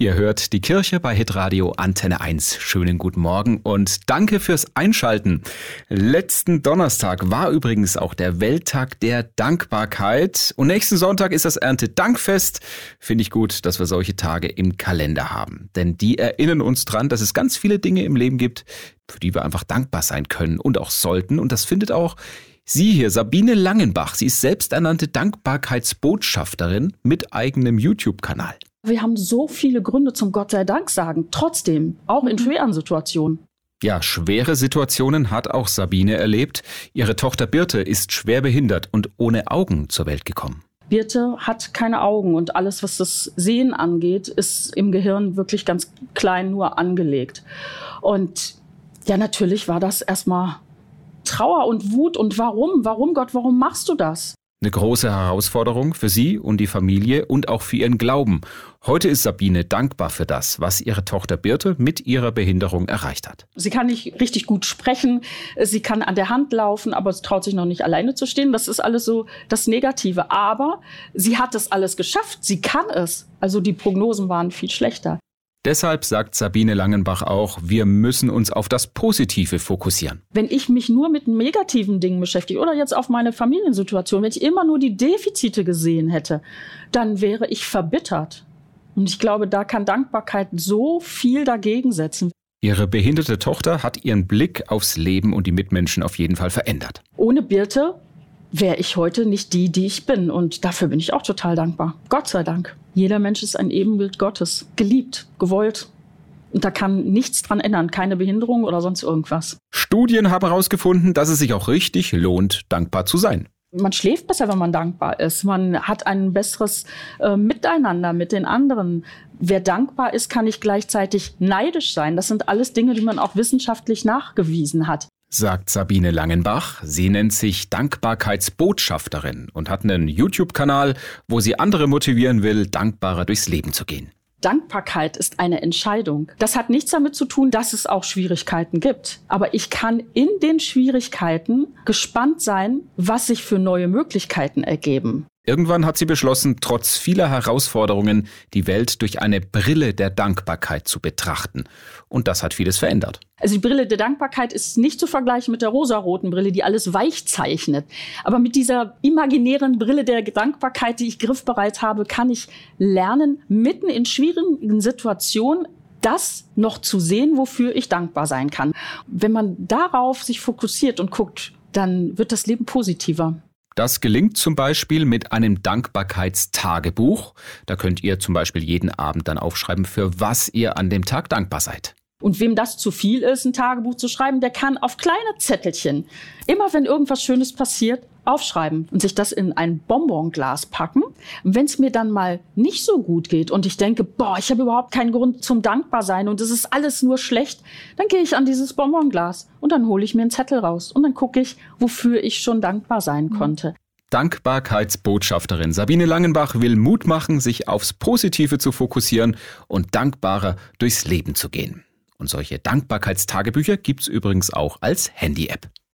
Ihr hört die Kirche bei Hitradio Antenne 1. Schönen guten Morgen und danke fürs Einschalten. Letzten Donnerstag war übrigens auch der Welttag der Dankbarkeit und nächsten Sonntag ist das Erntedankfest. Finde ich gut, dass wir solche Tage im Kalender haben, denn die erinnern uns dran, dass es ganz viele Dinge im Leben gibt, für die wir einfach dankbar sein können und auch sollten und das findet auch Sie hier, Sabine Langenbach, sie ist selbsternannte Dankbarkeitsbotschafterin mit eigenem YouTube-Kanal. Wir haben so viele Gründe zum Gott sei Dank sagen, trotzdem, auch in mhm. schweren Situationen. Ja, schwere Situationen hat auch Sabine erlebt. Ihre Tochter Birte ist schwer behindert und ohne Augen zur Welt gekommen. Birte hat keine Augen und alles, was das Sehen angeht, ist im Gehirn wirklich ganz klein nur angelegt. Und ja, natürlich war das erstmal Trauer und Wut und warum? Warum Gott, warum machst du das? Eine große Herausforderung für sie und die Familie und auch für ihren Glauben. Heute ist Sabine dankbar für das, was ihre Tochter Birte mit ihrer Behinderung erreicht hat. Sie kann nicht richtig gut sprechen, sie kann an der Hand laufen, aber sie traut sich noch nicht alleine zu stehen. Das ist alles so das Negative. Aber sie hat es alles geschafft, sie kann es. Also die Prognosen waren viel schlechter. Deshalb sagt Sabine Langenbach auch, wir müssen uns auf das Positive fokussieren. Wenn ich mich nur mit negativen Dingen beschäftige oder jetzt auf meine Familiensituation, wenn ich immer nur die Defizite gesehen hätte, dann wäre ich verbittert. Und ich glaube, da kann Dankbarkeit so viel dagegen setzen. Ihre behinderte Tochter hat ihren Blick aufs Leben und die Mitmenschen auf jeden Fall verändert. Ohne Birte wäre ich heute nicht die, die ich bin. Und dafür bin ich auch total dankbar. Gott sei Dank. Jeder Mensch ist ein Ebenbild Gottes. Geliebt, gewollt. Und da kann nichts dran ändern, keine Behinderung oder sonst irgendwas. Studien haben herausgefunden, dass es sich auch richtig lohnt, dankbar zu sein. Man schläft besser, wenn man dankbar ist. Man hat ein besseres äh, Miteinander mit den anderen. Wer dankbar ist, kann nicht gleichzeitig neidisch sein. Das sind alles Dinge, die man auch wissenschaftlich nachgewiesen hat sagt Sabine Langenbach. Sie nennt sich Dankbarkeitsbotschafterin und hat einen YouTube-Kanal, wo sie andere motivieren will, dankbarer durchs Leben zu gehen. Dankbarkeit ist eine Entscheidung. Das hat nichts damit zu tun, dass es auch Schwierigkeiten gibt. Aber ich kann in den Schwierigkeiten gespannt sein, was sich für neue Möglichkeiten ergeben. Irgendwann hat sie beschlossen, trotz vieler Herausforderungen die Welt durch eine Brille der Dankbarkeit zu betrachten. Und das hat vieles verändert. Also die Brille der Dankbarkeit ist nicht zu vergleichen mit der rosaroten Brille, die alles weich zeichnet. Aber mit dieser imaginären Brille der Dankbarkeit, die ich griffbereit habe, kann ich lernen, mitten in schwierigen Situationen das noch zu sehen, wofür ich dankbar sein kann. Wenn man darauf sich fokussiert und guckt, dann wird das Leben positiver. Das gelingt zum Beispiel mit einem Dankbarkeitstagebuch. Da könnt ihr zum Beispiel jeden Abend dann aufschreiben, für was ihr an dem Tag dankbar seid. Und wem das zu viel ist, ein Tagebuch zu schreiben, der kann auf kleine Zettelchen, immer wenn irgendwas Schönes passiert, aufschreiben und sich das in ein Bonbonglas packen. Wenn es mir dann mal nicht so gut geht und ich denke, boah, ich habe überhaupt keinen Grund zum Dankbarsein und es ist alles nur schlecht, dann gehe ich an dieses Bonbonglas und dann hole ich mir einen Zettel raus und dann gucke ich, wofür ich schon dankbar sein mhm. konnte. Dankbarkeitsbotschafterin Sabine Langenbach will Mut machen, sich aufs Positive zu fokussieren und dankbarer durchs Leben zu gehen. Und solche Dankbarkeitstagebücher gibt's übrigens auch als Handy-App.